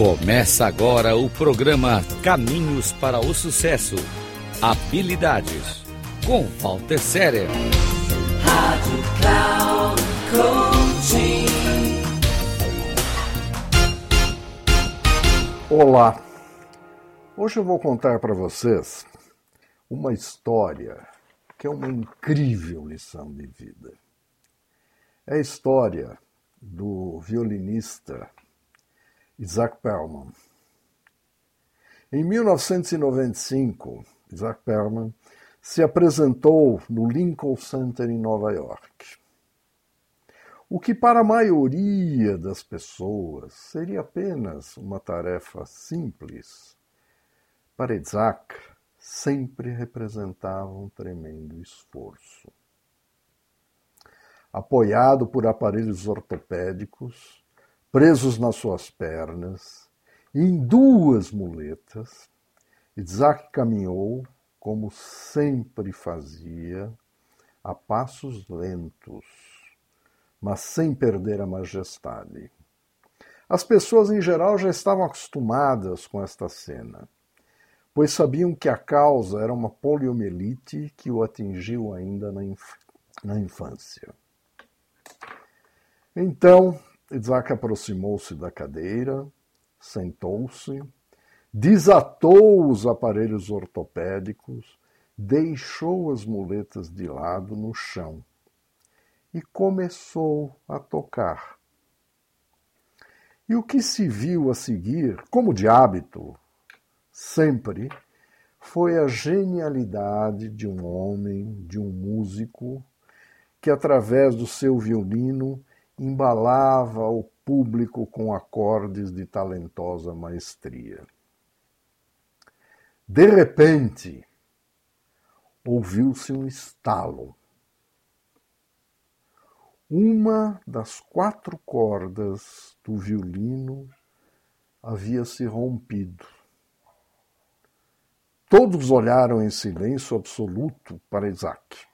Começa agora o programa Caminhos para o Sucesso. Habilidades com Walter Serer. Rádio Cloud Coaching. Olá. Hoje eu vou contar para vocês uma história que é uma incrível lição de vida. É a história do violinista Isaac Perlman. Em 1995, Isaac Perlman se apresentou no Lincoln Center em Nova York. O que para a maioria das pessoas seria apenas uma tarefa simples, para Isaac sempre representava um tremendo esforço. Apoiado por aparelhos ortopédicos, presos nas suas pernas, em duas muletas, Isaac caminhou como sempre fazia, a passos lentos, mas sem perder a majestade. As pessoas em geral já estavam acostumadas com esta cena, pois sabiam que a causa era uma poliomielite que o atingiu ainda na, inf na infância. Então, Isaac aproximou-se da cadeira, sentou-se, desatou os aparelhos ortopédicos, deixou as muletas de lado no chão e começou a tocar. E o que se viu a seguir, como de hábito, sempre, foi a genialidade de um homem, de um músico, que através do seu violino embalava o público com acordes de talentosa maestria. De repente, ouviu-se um estalo. Uma das quatro cordas do violino havia se rompido. Todos olharam em silêncio absoluto para Isaac.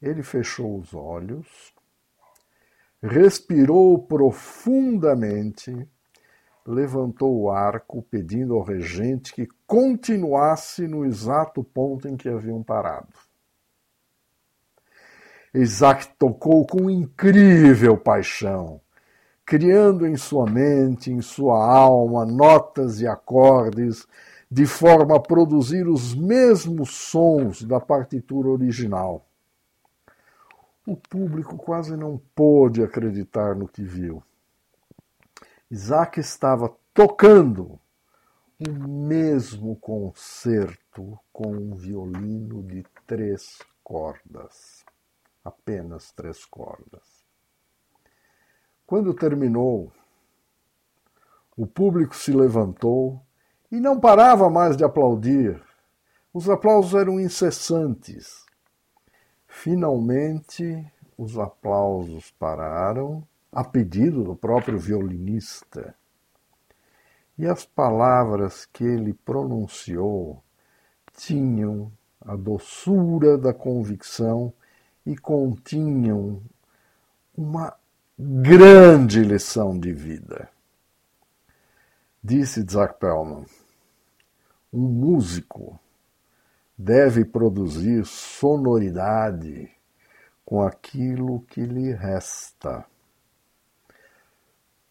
Ele fechou os olhos respirou profundamente, levantou o arco, pedindo ao regente que continuasse no exato ponto em que haviam parado. Isaac tocou com incrível paixão, criando em sua mente, em sua alma, notas e acordes, de forma a produzir os mesmos sons da partitura original. O público quase não pôde acreditar no que viu. Isaac estava tocando o mesmo concerto com um violino de três cordas. Apenas três cordas. Quando terminou, o público se levantou e não parava mais de aplaudir. Os aplausos eram incessantes. Finalmente, os aplausos pararam, a pedido do próprio violinista. E as palavras que ele pronunciou tinham a doçura da convicção e continham uma grande lição de vida. Disse Isaac Perlman, um músico deve produzir sonoridade com aquilo que lhe resta.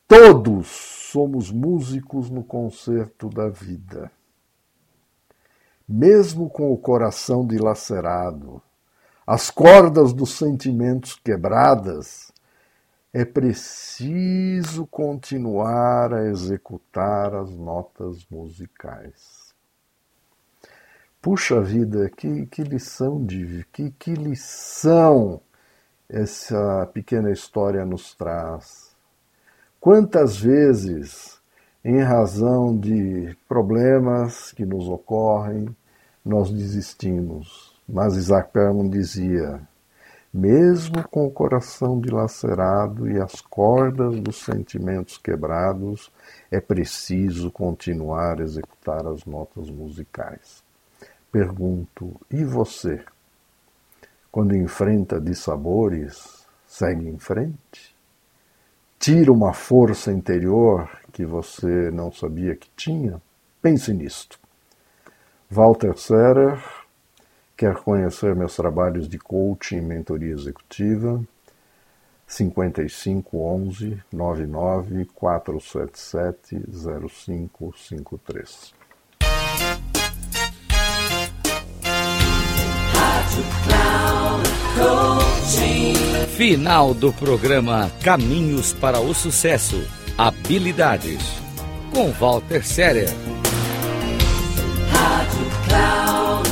Todos somos músicos no concerto da vida. Mesmo com o coração dilacerado, as cordas dos sentimentos quebradas, é preciso continuar a executar as notas musicais. Puxa vida, que, que lição de que, que lição essa pequena história nos traz. Quantas vezes, em razão de problemas que nos ocorrem, nós desistimos. Mas Isaac Perlman dizia: mesmo com o coração dilacerado e as cordas dos sentimentos quebrados, é preciso continuar a executar as notas musicais. Pergunto: e você? Quando enfrenta dissabores, segue em frente? tira uma força interior que você não sabia que tinha? Pense nisto. Walter Serer quer conhecer meus trabalhos de coaching e mentoria executiva? 5511 99 477 0553. Final do programa Caminhos para o Sucesso. Habilidades. Com Walter Séria. Rádio Cloud.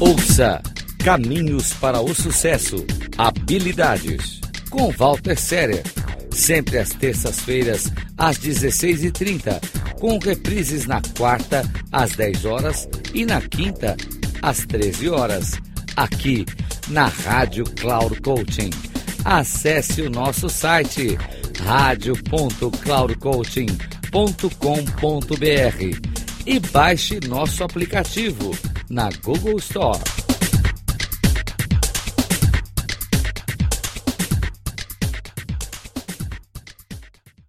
Ouça Caminhos para o Sucesso. Habilidades. Com Walter Séria. Sempre às terças-feiras, às 16h30 com reprises na quarta, às 10 horas e na quinta, às 13 horas, aqui na Rádio Cloud Coaching. Acesse o nosso site radio.cloudcoaching.com.br e baixe nosso aplicativo na Google Store.